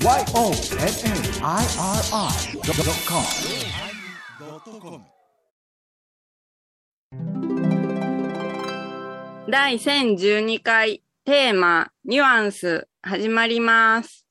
YONNIRI.com 第1012回テーマ「ニュアンス」始まります。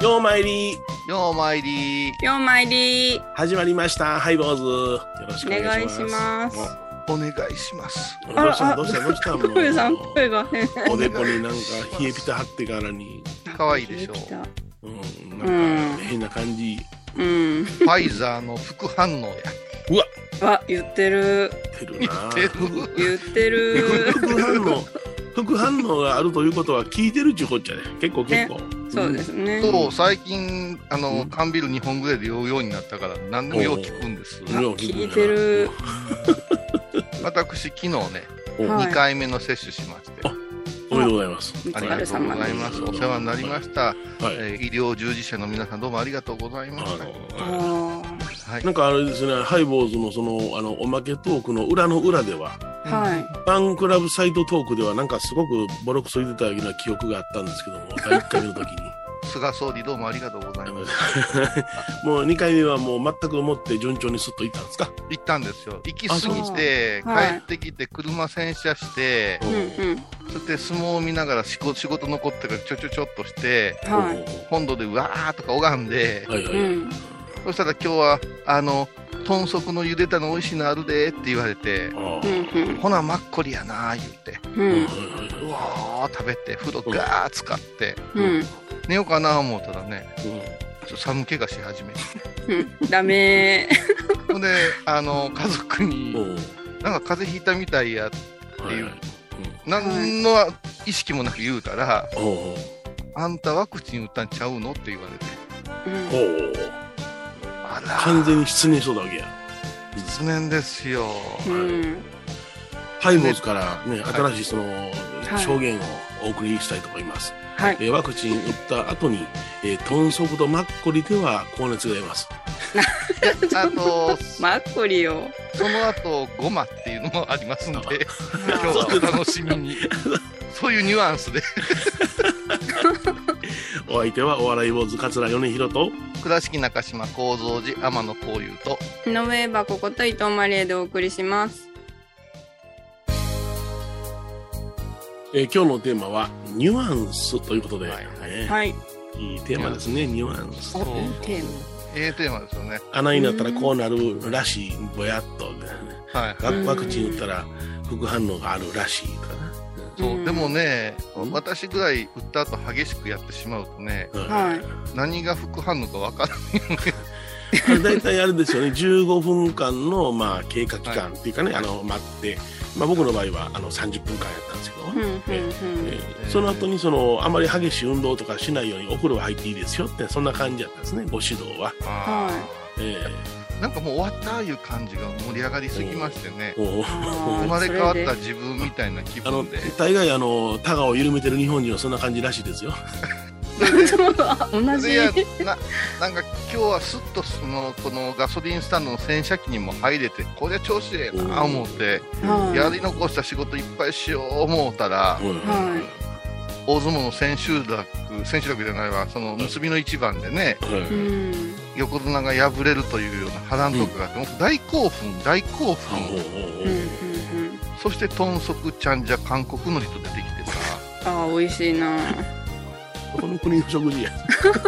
ようまいりようまいり。ようまいり。始まりました。ハイボーズ。よろしおくお願いし願ます。いします。お願いします。おどうした？どうした？どうした？もさん声が。変。おでこになんか冷えピタ貼ってからに。可愛いでしょ。ううんなんか変な感じ。うん。ファイザーの副反応や。うわ。あ、言ってる。言ってる言ってる。副反応。副反応があるということは聞いてるっちゅうこっちゃね。結構結構、そうですね。そう最近あの、うん。缶ビール2本ぐらいで酔うようになったから何でもよう聞くんです。聞いてる。私昨日ね、おはい。2回目の接種しまして。おめでとうございます。ありがとうございます。す。お世話になりました、はい、えー医療従事者の皆さんどうもありがとうございました。はい。なんかあれですねハイボーズのそのあのおまけトークの裏の裏ではーはい。ファンクラブサイトトークではなんかすごくボロクソ言ってたような記憶があったんですけども第1回目の時に菅総理どうもありがとうございます。もう2回目はもう全く思って順調にスッといったんですか？行ったんですよ。行き過ぎて、はい。帰ってきて車洗車して。そして相撲を見ながら仕事仕事残ってからちょちょちょっとしてはい。本土でうわーとか拝んで、はいはい、うん。そしたら今日はあの豚足の茹でたの美味しいのあるでって言われてほなマッコリやなー言ってうん。うわー食べて風呂ガー使ってうん寝ようかな思ったらねうん。ちょっと寒気がし始めて。うん。ダメ。ほんであの家族うにん。なんか風邪ひいたみたいやはいいう何の意識もなく言うたらあんたワクチン打ったんちゃうのって言われて。う。んあら。完全に失念しとったわけや。失念ですよ。うん。ハイボーズからね新しいそのい。証言をお送りしたいと思います、はい。えーワクチン打った後に、えー、豚足とマッコリでは高熱が出ます あとマッコリを。その後ゴマっていうのもありますんで今日ははお楽しみにそういうニュアンスで お相手はお笑い坊主桂米宏と倉敷中島幸三寺天野幸雄と井上箱こと伊藤マリエでお送りします。えー今日のテーマはニュアンスということで、はい。ね。はい。いいテーマですね。ニュアンス、おね、テーええテーマですよね。穴になったらこうなるらしいぼやっと、ね、はい。ワワクチン打ったら副反応があるらしいとかね。そうでもねうん？私ぐらい打った後激しくやってしまうとねうんはい。何が副反応かわからない あれ大体あれですよね。15分間の、まあ、経過期間っていうかね、はい。あの待って、まあ、僕の場合はあの30分間やったんですけど、うんうんうん。えーその後にそのあまり激しい運動とかしないようにお風呂入っていいですよってそんな感じだったんですねご指導は、あえーなんかもう終わったいう感じが盛り上がりすぎましてね。生まれ変わった自分みたいな気あの分で大概あのタガを緩めてる日本人はそんな感じらしいですよ同じ。ななんか今日はすっとそのこのガソリンスタンドの洗車機にも入れてこれは調子ええな思ってはい。やり残した仕事いっぱいしよう思ったらうんはい。大相撲の千秋楽千秋楽じゃないわその結びの一番でね横綱が敗れるというような波乱とかがあって、もう大興奮大興奮。そして豚足ちゃんじゃ韓国海苔と出てきてあー美味しいなこの国の食事や。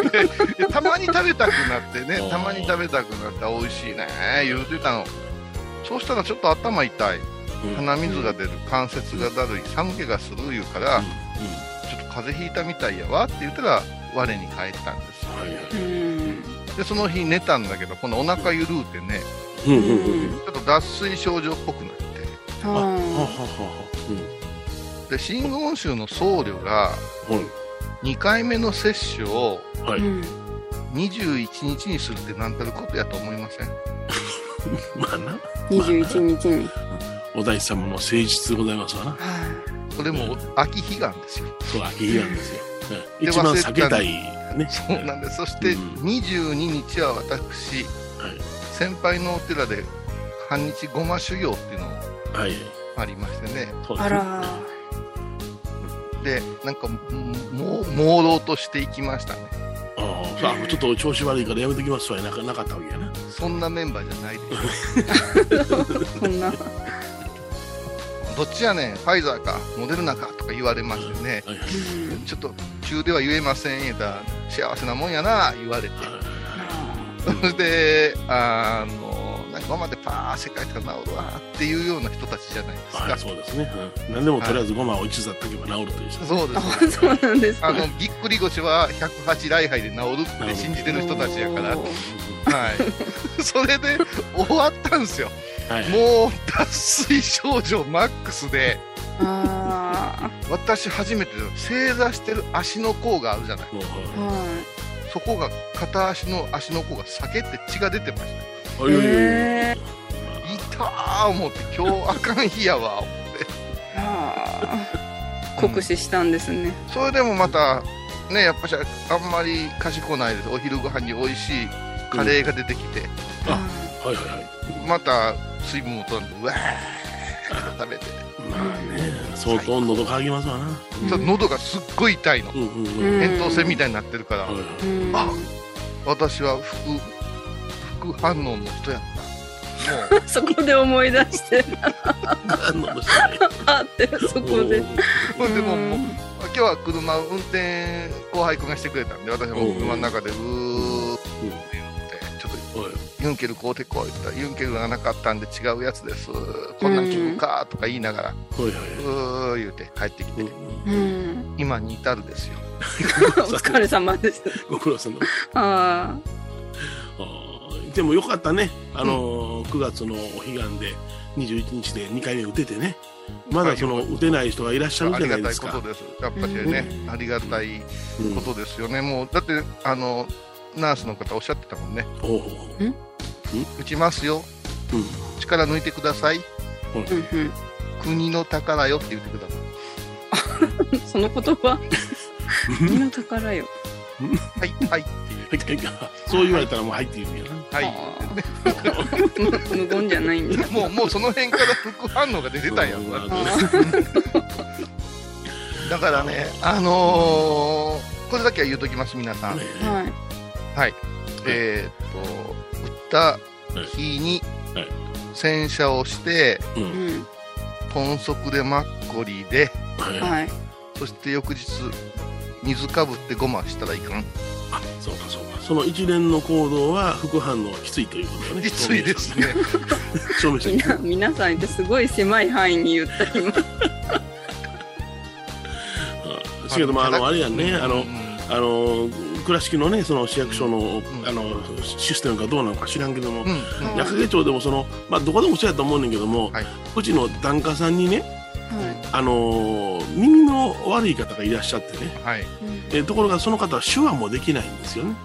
たまに食べたくなってねたまに食べたくなって美味しいね言うてたの。そうしたらちょっと頭痛い。うん。鼻水が出る関節がだるい寒気がする言うから、ちょっと風邪ひいたみたいやわって言ったら我に返ったんですでその日寝たんだけどこのお腹ゆるうてねうんうんうんうん。ちょっと脱水症状っぽくなって。あ。はははははで新言宗の僧侶が2回目の接種をはい。い、うん。21日にするって何たることやと思いません？まあな。21日に。お大師様の誠実でございますわな。はそれも秋彼岸ですよ。そう秋日なんですよ、うん。で一番忘れてた避けたいね。そうなんです。そしてうん。22日は私、はい。先輩のお寺で半日ごま修行っていうのがはい。ありましてね。そうですね。あらで、なんか、もう、朦朧としていきましたね。ああさあちょっと調子悪いからやめときますわなかなかったわけやな。そんなメンバーじゃないです。こんな。どっちやねん、ファイザーか、モデルナかとか言われましてね。はいちょっと、中では言えません言うたら、幸せなもんやな、言われて。それ で、あの、なんかごまでパー世界から治るわっていうような人たちじゃないですはい、か。そうですね。うん、何でもとりあえずごまを一座っとけば治るという人。そうであす。そうなんですか。あの、ぎっくり腰は108礼拝で治るって信じてる人たちやから、はい。それで終わったんですよ。はい。もう、脱水症状マックスで、あ私初めて正座してる足の甲があるじゃない。はそこが、片足の足の甲が裂けて血が出てましあいやいやいた。痛ー思って、今日あかん日やわ、思って。い。ああ。酷使したんですね。それでもまた、ね、やっぱしあんまり賢ないです。お昼ご飯に美味しいカレーが出てきて、あはいはいはい。また水分を取んで、うわー食べて、まあね、相当喉乾きますわな。ちょっと喉がすっごい痛いの。うんうんうん。うん扁桃腺みたいになってるから、はいはいうんあ私は副、副反応の人やった。もう、そこで思い出して、あって、そこで。ほんでももう今日は車運転後輩君がしてくれたんで、私はもう車の中でうーって言って、ちょっとユンケル買うてこいって言ったら、ユンケルがなかったんで違うやつです。こんなん聞くかとか言いながら、うー言うて帰ってきて。今に至るですよ。お疲れ様でした。ご苦労さんの。ああーでもよかったね。あのー、9月のお彼岸で21日で2回目打ててね。まだその打てない人がいらっしゃるじゃありがないですか。たいことです。やっぱしね、うんありがたいうんことですよね。もう、だって、あの、ナースの方おっしゃってたもんね。お打ちますよ。うん力抜いてください。あ。うんうん。国の宝よって言ってください。その言葉？身の宝よ。はい、はいっていう。そう言われたらもう入っているんやな。はい。無無言じゃないんだ。もう、もうその辺から副反応が出てたんや だからね、あのーこれだけは言うときます、皆さん。ねはい。えーっと、打った日にはい洗車をして、ううんん。豚足でマッコリで、はいはい。そして翌日、水かぶってごましたらいかん。あそうかそうか。その一連の行動は副反応はきついということだね。きついですね。証明してみな皆さんってすごい狭い範囲に言った今。うんしかもあのあれやんね、あのうん。あの倉敷のねその市役所の,、ん。あのシステムかどうなのか知らんけども、うん。うん。うん矢掛町でもそのまあどこでもそうやと思うねんけども、はい。うちの檀家さんにねはあの耳の悪い方がいらっしゃってね、はい。い。えところがその方は手話もできないんですよね。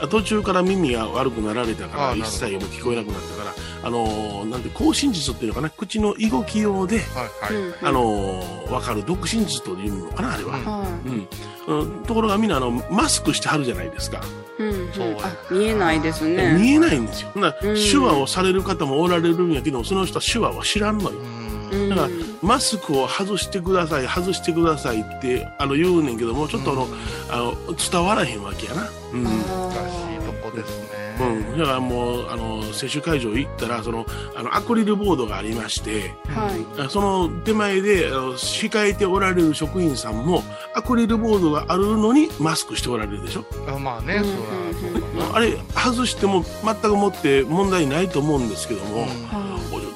うん。途中から耳が悪くなられたから一切も聞こえなくなったからあのなんて口真実っていうのかな口の囲碁器用で、はい。はい。あの分かる独身術というのかなあれは。うんはうんうん、ところがみんなあのマスクしてはるじゃないですか、い。うん。そうやあ、見えないですね。見えないんですようん手話をされる方もおられるんやけどその人は手話を知らんのようんうん。だからマスクを外してください外してくださいってあの言うねんけどもちょっとあの,、あの伝わらへんわけやな、うん。あ難しいーとこですね。うん、だからもうあの接種会場行ったらそのあのアクリルボードがありましてはい。あその手前であの控えておられる職員さんもアクリルボードがあるのにマスクしておられるでしょ。あまあね、うん。そらそうだな。あれ外しても全くもって問題ないと思うんですけども、うん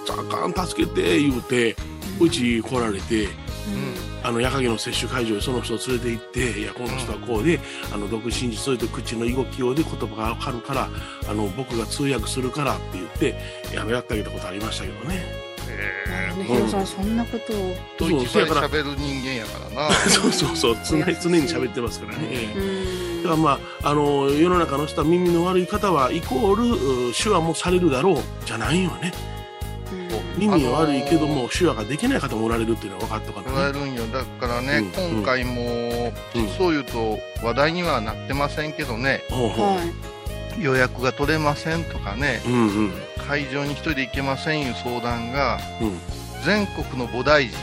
ちゃんあかん助けて言うてうち来られてい。あの夜影の接種会場にその人を連れて行っていやこの人はこうで、あの独身術それと口の囲碁器用で言葉が分かるからあの僕が通訳するからって言ってあのやってあげたことありましたけどね。えね、ヒロさん、そんなことを。ーといっぱい喋る人間やからな。そうそうそう常に常に喋ってますからね。うんだからまあ、あの世の中の人は耳の悪い方はイコールう手話もされるだろうじゃないよね。うん耳は悪いけども手話ができない方もおられるっていうのは分かったからねれるんよだからね、うん。今回も、うん。そう言うと話題にはなってませんけどね。ほうほう。はい。予約が取れませんとかね。うんうん。会場に一人で行けませんいう相談がうん。全国の菩提寺。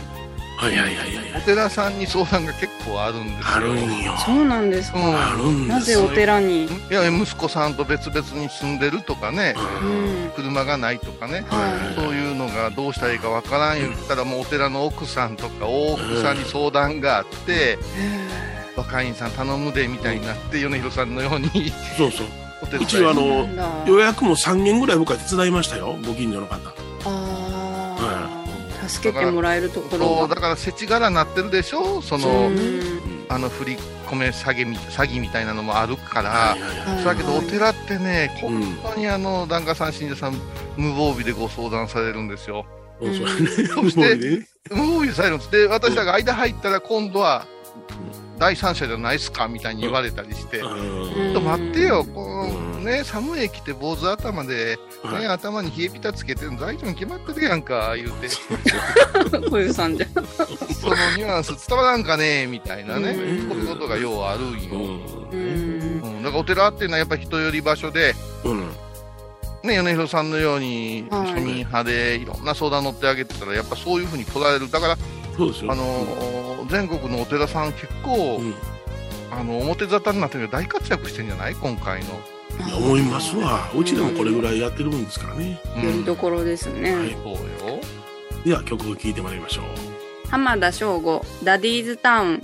はいはいはいはいお寺さんに相談が結構あるんですよ。あるんよ。そうなんですか。うん。あるんですよ。なぜお寺に？いや息子さんと別々に住んでるとかね。ううん。ん。車がないとかね。はそういうのがどうしたらいいかわからん言ったらもうお寺の奥さんとか大奥さんに相談があってい。若いんさん頼むでみたいになって米広さんのように。そうそう。お手伝い。うちはあの予約も3件ぐらい僕は手伝いましたよご近所の方。ああ、助けてもらえるところが。そうだから世知辛なってるでしょ？その、うん。あの振り込め詐欺み詐欺みたいなのもあるから、だけどお寺ってね、うん。本当にあの檀家さん、信者さん、無防備でご相談されるんですよ。そしてね 無防備されるんです。で、私らが間入ったら今度は第三者じゃないっすかみたいに言われたりして、ちょうんっと待ってよ、こうんうね、寒い来て坊主頭で、はいね、頭に冷えピタつけてるの大丈夫に決まってるやんか、言うて、小遊さんじゃん。そのニュアンス伝わらんかねみたいなね、うんこういうことがようあるんよ。うん。うん、だからお寺っていうのはやっぱり人寄り場所で、うんね、米広さんのようにはい。庶民派でいろんな相談乗ってあげてたらやっぱそういうふうに来られる。だから、そうですよ。あのー全国のお寺さん結構、うん。あの表沙汰になってるけど大活躍してんじゃない？今回の、いや思いますわ。うちでもこれぐらいやってるもんですからね。よりどころですね。はい。そうよ。では曲を聴いてまいりましょう。浜田省吾、ダディーズタウン。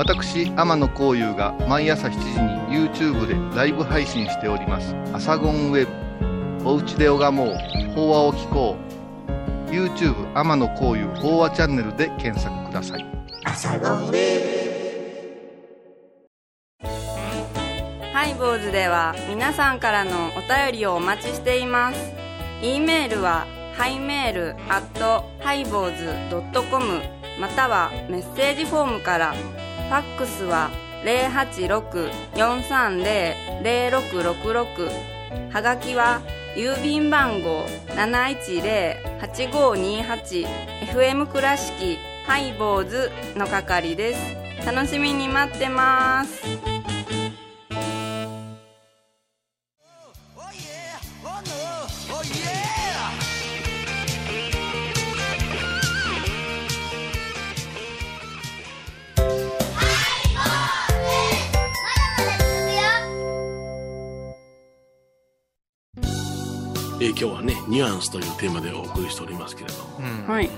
私天野幸雄が毎朝7時に YouTube でライブ配信しております「アサゴンウェブ」「おうちで拝もう。法話を聞こう」YouTube 天野幸雄法話チャンネルで検索ください。拝、ボーズでは皆さんからのお便りをお待ちしています。e メールはハイメールアットハイボーズドットコム。またはメッセージフォームから。ファックスは086-430-0666はがきは郵便番号 710-8528FM 倉敷ハイボーズの係です。楽しみに待ってます。えー今日はねニュアンスというテーマでお送りしておりますけれども。うん。はい。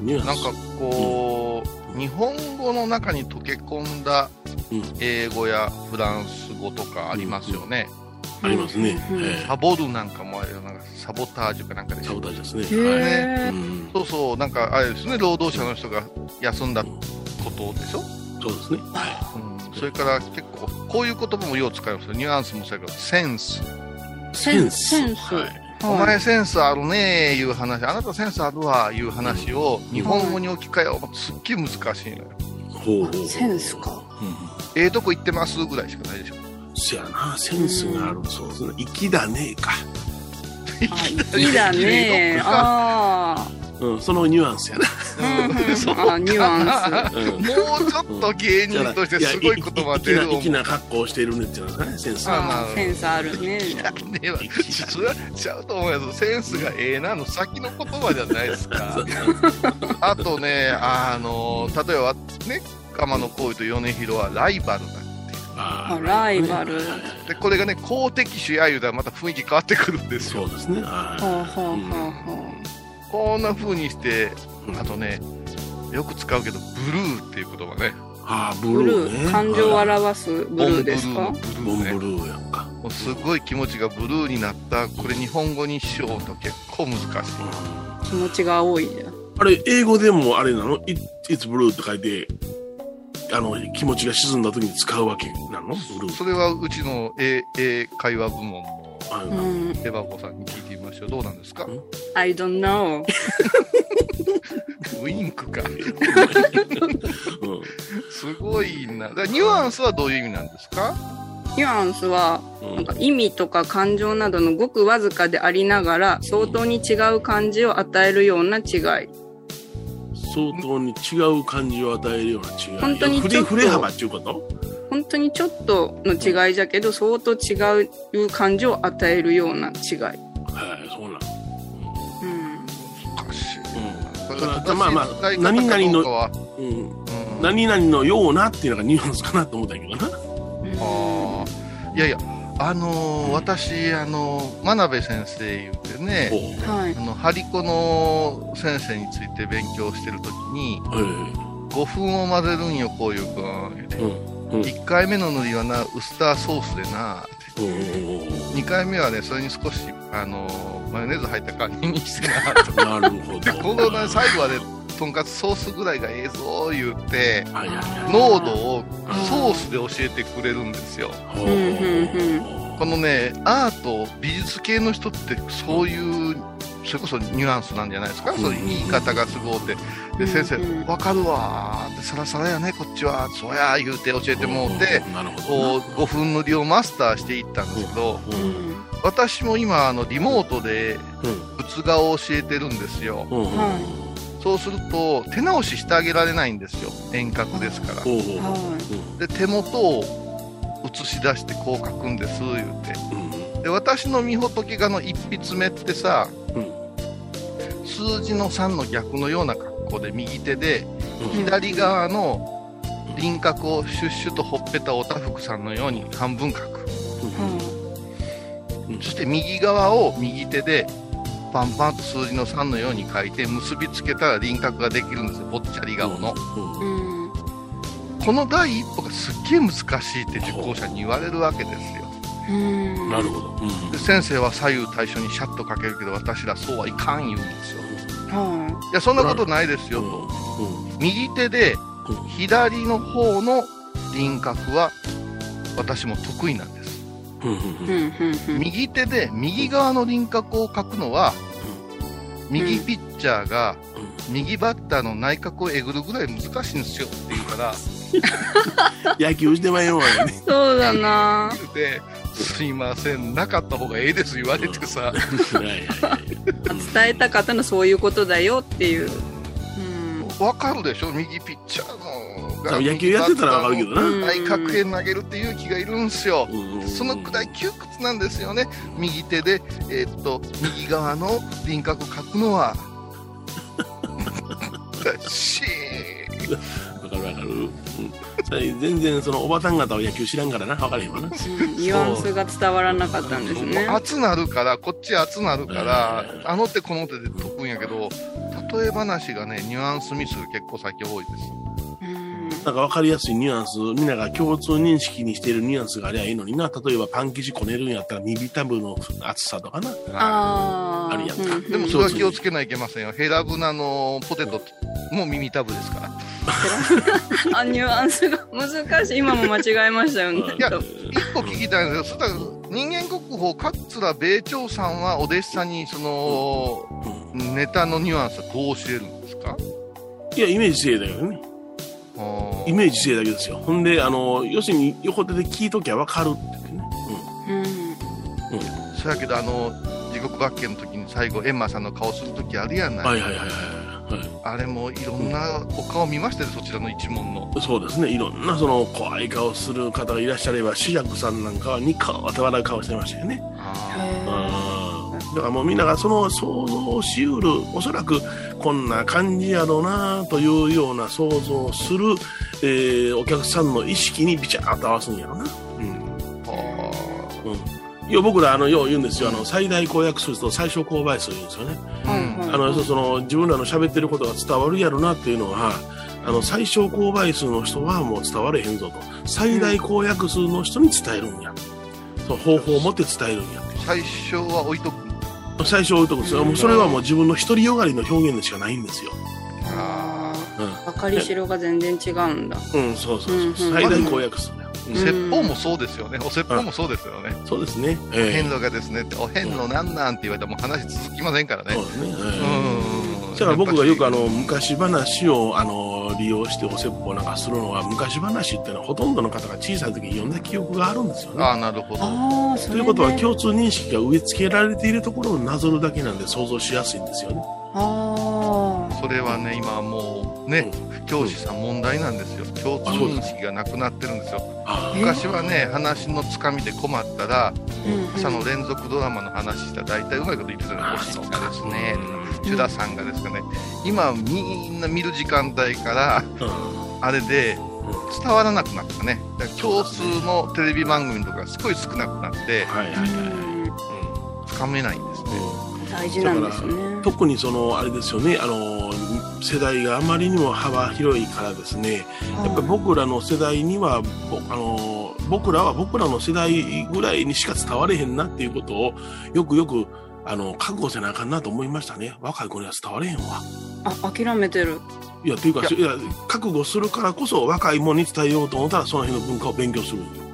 ニュアンス。なんかこう、日本語の中に溶け込んだうん。英語やフランス語とかありますよね。ありますね、うん。えサボるなんかもあれよなんかサボタージュかなんかで。ーしょサボタージュですへね、はい。ーうん、そうそう、なんかあれですね、労働者の人が休んだことでしょ？そうですね。うん、それから結構、こういう言葉もよう使いますよ。ニュアンスもそうやけど、センス。センス。センス。はい。お前センスあるねーいう話、あなたセンスあるわいう話を日本語に置き換えよう。すっげえ難しいのよ。ほうほう。センスか。うんええとこ行ってますぐらいしかないでしょ。せやな。センスがある。そうですね粋だねか、あ、粋だね。あうん、そのニュアンスやな、あ。うんうん あ、ニュアンス。うんもうちょっと芸人としてすごい言葉出るいやい粋な格好をしているねっていうのがねセンスあまあセンスあるね。ねえわそれはちゃうと思うやつセンスがええなの先の言葉じゃないですかあとねあの例えばね鎌野浩と米広はライバルだああライバルはいはいはいでこれがね公的主や言うたらまた雰囲気変わってくるんですよそうですねはほうほうほうほこんな風にしていあとねよく使うけど、ブルーっていう言葉ね。ああ、ブブルルーね。ー、感情をはい表すブルーですか？ボンブルーね。ルーやんか。もうすごい気持ちがブルーになった。これ日本語にしようと結構難しい。気持ちが青いじゃん。あれ、英語でもあれなの？It- ?It's blue って書いて、あの、気持ちが沈んだ時に使うわけなの？ブルー。それはうちの英英会話部門の。エバコさんに聞いてみましょう。どうなんですか？I don't know. ウインクか。うんすごいな。だからニュアンスはどういう意味なんですか？ニュアンスは、うんなんか意味とか感情などのごくわずかでありながら、相当に違う感じを与えるような違い。相当に違う感じを与えるような違い。本当に振ちょっとれ振れ幅っていうこと？本当にちょっとの違いじゃけど、相当違う感じを与えるような違い。はい、そうなん。うん。難しい。うんこれまあまあ何々はうん。うん何々のようなっていうのがニュアンスかなと思ったんやけどな。あーいやいや、あのー私、あのー真鍋先生言うてね、ほはいあ。の、ハリコの先生について勉強してるときに、う。はい。5分を混ぜるんよ、こういうくん。うん。1回目の塗りはな、ウスターソースでな、ってうん2回目はね、それに少し、あのーマヨネーズ入った感じにしてな、と なるほど。で、このね、最後はね、とんかつソースぐらいがええぞ、言って。濃度をソースで教えてくれるんですよ。このね、アート、美術系の人ってそういう、それこそニュアンスなんじゃないですか、うんそういう言い方がすごうて。で、先生うん、わかるわーって、サラサラやね、こっちは、そうや、言うて教えてもうて、なるほど。こう、5分塗りをマスターしていったんですけど。私も今、あの、リモートでうん。仏画を教えてるんですよ。うん。はそうすると、手直ししてあげられないんですよ。遠隔ですから。ほうほうほう。はで、手元を映し出してこう書くんです、言うて。うん。で私のみほとけ画の一筆目ってさ、うん数字の3の逆のような格好で右手でうん。左側の輪郭をシュッシュとほっぺたおたふくさんのように半分書くい。はそして右側を右手でパンパンと数字の3のように書いて結びつけたら輪郭ができるんですよぽっちゃり顔のうんい。うん。この第一歩がすっげえ難しいって受講者に言われるわけですようん。なるほど。うん。で先生は左右対称にシャッと書けるけど私らそうはいかん言うんですよ。はい。やそんなことないですよと。うん。右手でうん。左の方の輪郭は私も得意なんです。右手で右側の輪郭を描くのは右ピッチャーが右バッターの内角をえぐるぐらい難しいんですよ。って言うから。野球してまいようやね。そうだな。言うてすいませんなかった方がええです言われてさ伝えたかったのはそういうことだよっていう。うん。わかるでしょ右ピッチャーの多分野球やってたらわかるけどな。うん内角へ投げるっていう気がいるんですようんそのくらい窮屈なんですよね。右手で、えーっと、右側の輪郭を描くのは。しわかるわかる。全然そのおばさん方は野球知らんからな。わかれへんわな。ニュアンスが伝わらなかったんですね。熱なるから、こっち熱なるからう、んあの手この手で解くんやけど、例え話がね、ニュアンスミスが結構最近多いです。うんなんかわかりやすいニュアンス、みんなが共通認識にしているニュアンスがありゃいいのにな。例えばパン生地こねるんやったらミビタブの厚さとかな。あーあるやんかうんうんでもそれは気をつけないといけませんよ。ヘラブナのポテトも耳タブですから。あ、ニュアンスが難しい。今も間違えましたよね。いや一個聞きたいんですけど、そしたら人間国宝、桂米朝さんはお弟子さんにその、ネタのニュアンスはどう教えるんですか？いや、イメージ性だよね。イメージ性だけですよ。ほんで、あの、要するに横手で聞いときゃわかるって言ってね。うん。そやけど、あの、地獄学研の時に最後、エンマさんの顔する時あるやんないはいはいはいはい。あれもいろんなお顔見ましたよ、そちらの一門の。そうですね。いろんなその怖い顔する方がいらっしゃれば、主役さんなんかはニコーって笑う顔してましたよね。あうんだからもうみんながその想像しうる、おそらくこんな感じやろうなというような想像をする、えーお客さんの意識にビチャーっと合わすんやろな。うん。ーあうん。いや僕らあのよう言うんですよあの最大公約数と最小公倍数言うんですよね。うんあのその自分らの喋ってることが伝わるやろなっていうのはあの最小公倍数の人はもう伝われへんぞと。最大公約数の人に伝えるんや、その方法を持って伝えるんや。最初は置いとく。最初置いとくんですよ。もうそれはもう自分の独りよがりの表現でしかないんですよ。あうん。あ分かりしろが全然違うんだ。うん、そうそうそう、うんうん。最大公約数説法もそうですよね。お説法もそうですよね。そうですね。おええ遍路がですねって、お遍路なんなんって言われたらもう話続きませんからね。そうですね。ん。えだから僕がよくあの昔話をあの利用してお説法なんかするのは昔話っていうのはほとんどの方が小さい時に読んだ記憶があるんですよね。ああ、なるほど。ああそれでということは共通認識が植え付けられているところをなぞるだけなんで想像しやすいんですよね。あそれはね、今もうね、教師さん問題なんですよ。共通認識がなくなってるんですよ。あ昔はね、話のつかみで困ったら、朝の連続ドラマの話したら大体うまいこと言ってたのあよ。おしっかですね。うんチュダさんがですかね。今みんな見る時間帯から、うんあれで伝わらなくなったね。だから共通のテレビ番組とかすごい少なくなって、はいはいはい。うんつかめないんですね。大事なんですね特にそのあれですよねあの世代があまりにも幅広いからですねやっぱり僕らの世代にはぼあの僕らは僕らの世代ぐらいにしか伝われへんなっていうことをよくよくあの覚悟せなあかんなと思いましたね。若い子には伝われへんわ。あ諦めてる。いやっていうかいや。覚悟するからこそ若い者に伝えようと思ったらその辺の文化を勉強する。んよあ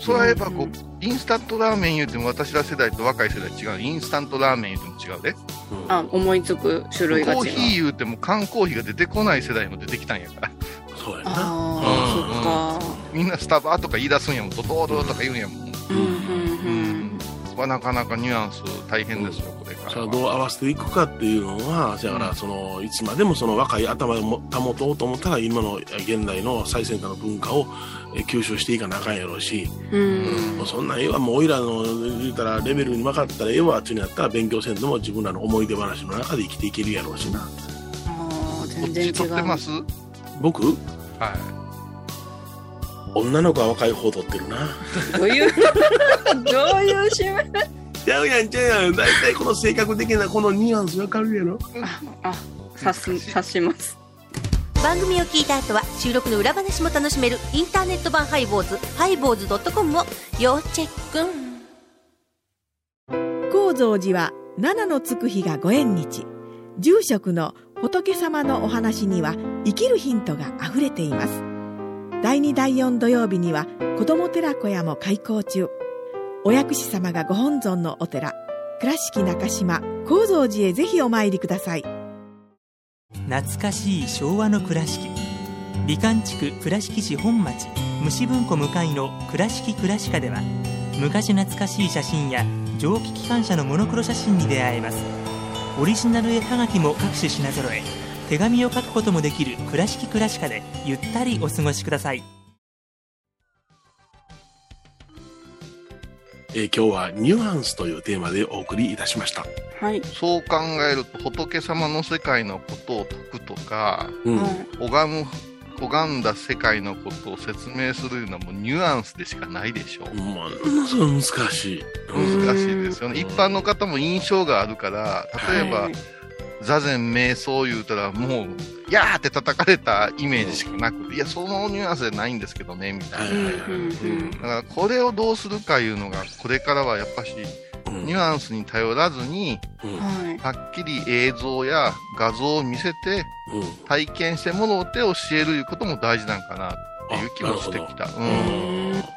それはやっぱこうんう、インスタントラーメン言うても私ら世代と若い世代違う。インスタントラーメン言うても違うで。うんああ思いつく種類が違うコーヒー言うても缶コーヒーが出てこない世代も出てきたんやから。そうやなああそっかみんなスタバとか言い出すんやもん。ドトールとか言うんやもん。うんうんうんはなかなかニュアンス大変ですよ、これからどう合わせていくかっていうのは、だからそのいつまでもその若い頭をも保とうと思ったら今の現代の最先端の文化をえ吸収していかなあかんやろうし、うん。もうそんなんええわ。もうおいらの言うたらレベルに分かったらええわっていうのやったら勉強せんでも自分らの思い出話の中で生きていけるやろうしな。あ全然違っち取ってまうす？僕？はい。女の子は若い方取ってるな。どういうどういう締めちゃうやんちゃうやん。大体この性格的なこのニュアンス分かるやろ？あ察す察します。番組を聞いた後は収録の裏話も楽しめるインターネット版ハイボーズハイボーズドットコムを要チェック。高蔵寺は七のつく日がご縁日。住職の仏様のお話には生きるヒントがあふれています第2第4土曜日には子ども寺小屋も開校中。お薬師様がご本尊のお寺倉敷中島・高蔵寺へぜひお参りください。懐かしい昭和の倉敷。美観地区倉敷市本町虫文庫向かいの「倉敷倉歯科」では昔懐かしい写真や蒸気機関車のモノクロ写真に出会えます。オリジナル絵はがきも各種品揃え。手紙を書くこともできる「倉敷倉歯科」でゆったりお過ごしくださいえー今日はニュアンスというテーマでお送りいたしました。はい、そう考えると、仏様の世界のことを説くとか、うん。はい拝む、拝んだ世界のことを説明するのはもうニュアンスでしかないでしょう。ものすごい難しい。うん難しいですよね。一般の方も印象があるから、例えば、はい座禅瞑想言うたらもう、やーって叩かれたイメージしかなくて、いや、そのニュアンスじゃないんですけどね、みたいな。だから、これをどうするかいうのが、これからはやっぱし、うんニュアンスに頼らずに、うんはっきり映像や画像を見せて、うん体験してもろうて教えるいうことも大事なんかなっていう気もしてきた。ううんん。フ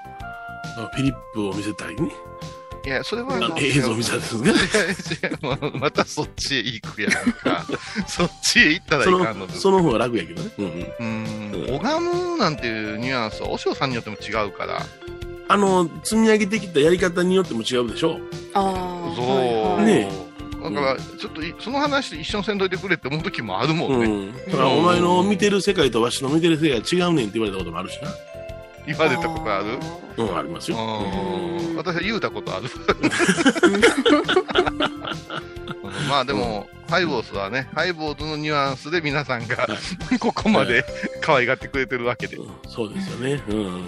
ィリップを見せたりね。いや、それはあの映像見せたりですね。またそっちへ行くやんか。そっちへ行ったらいそかんのです。のその方が楽やけどね。うんうんうん。拝むなんていうニュアンスは、お嬢さんによっても違うから。あの、積み上げてきたやり方によっても違うでしょ。ああそう。はいはいねだから、ちょっとい、その話一緒にせんといてくれって思う時もあるもんね。うん。だから、お前の見てる世界とわしの見てる世界違うねんって言われたこともあるしな。言われたことある？うん、ありますよ。うん私は言うたことある。う んまあでも、ハイボーズはね、ハイボーズのニュアンスで皆さんが ここまで可愛がってくれてるわけで。うんそうですよね。うん。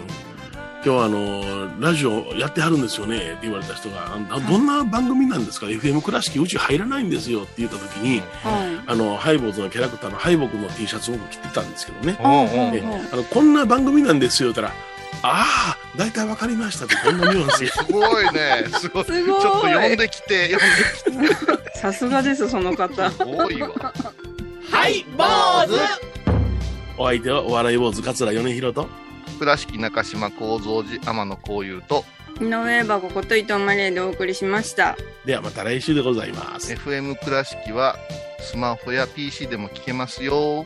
今日はあの、ラジオやってはるんですよねって言われた人が、あどんな番組なんですか ?FM 倉敷うち入らないんですよって言った時に、あの、ハイボーズのキャラクターのハイボーズの T シャツを僕着てたんですけどね。えあのこんな番組なんですよって言ったら、ああ、大体わかりましたって、こんなニュアンス。すごいね。すごい。すごいちょっと呼んできて、呼んできて。さすがです、その方。すごいわ。はい坊主お相手はお笑い坊主桂米広と、倉敷中島幸三寺天野幸雄と、井上箱こと伊藤マレーでお送りしました。ではまた来週でございます。FM 倉敷はスマホや PC でも聞けますよ。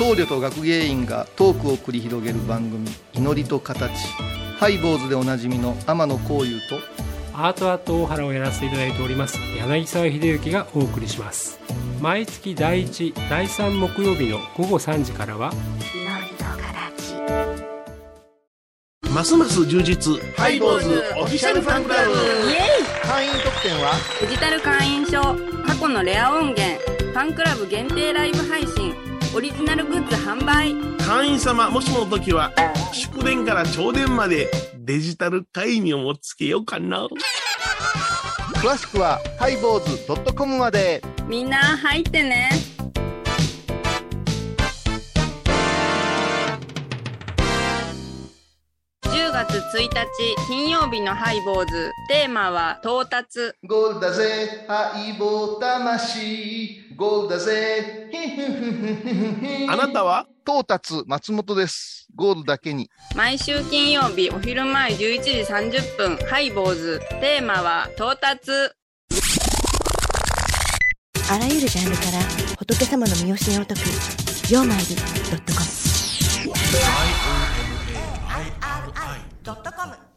僧侶と学芸員がトークを繰り広げる番組「祈りと形」ハイボーズでおなじみの天野幸雄とアートアート大原をやらせていただいております柳沢秀幸がお送りします。毎月第1第3木曜日の午後3時からはますます充実。ハイボーズオフィシャルファンクラブ。会員特典は？デジタル会員証、過去のレア音源、ファンクラブ限定ライブ配信、オリジナルグッズ販売。会員様、もしもの時は、祝電から朝電までデジタル会員をもつけようかな。詳しくはハイボーズ .com までみんな入ってね。月1日金曜日のハイボーズ。テーマは到達。ゴールだぜハイボー魂ゴールだぜあなたは？到達松本です。ゴールだけに。毎週金曜日お昼前11時30分ハイボーズ。テーマは到達。あらゆるジャンルから仏様の身教えを解く「曜マイルドットコム」ドットコム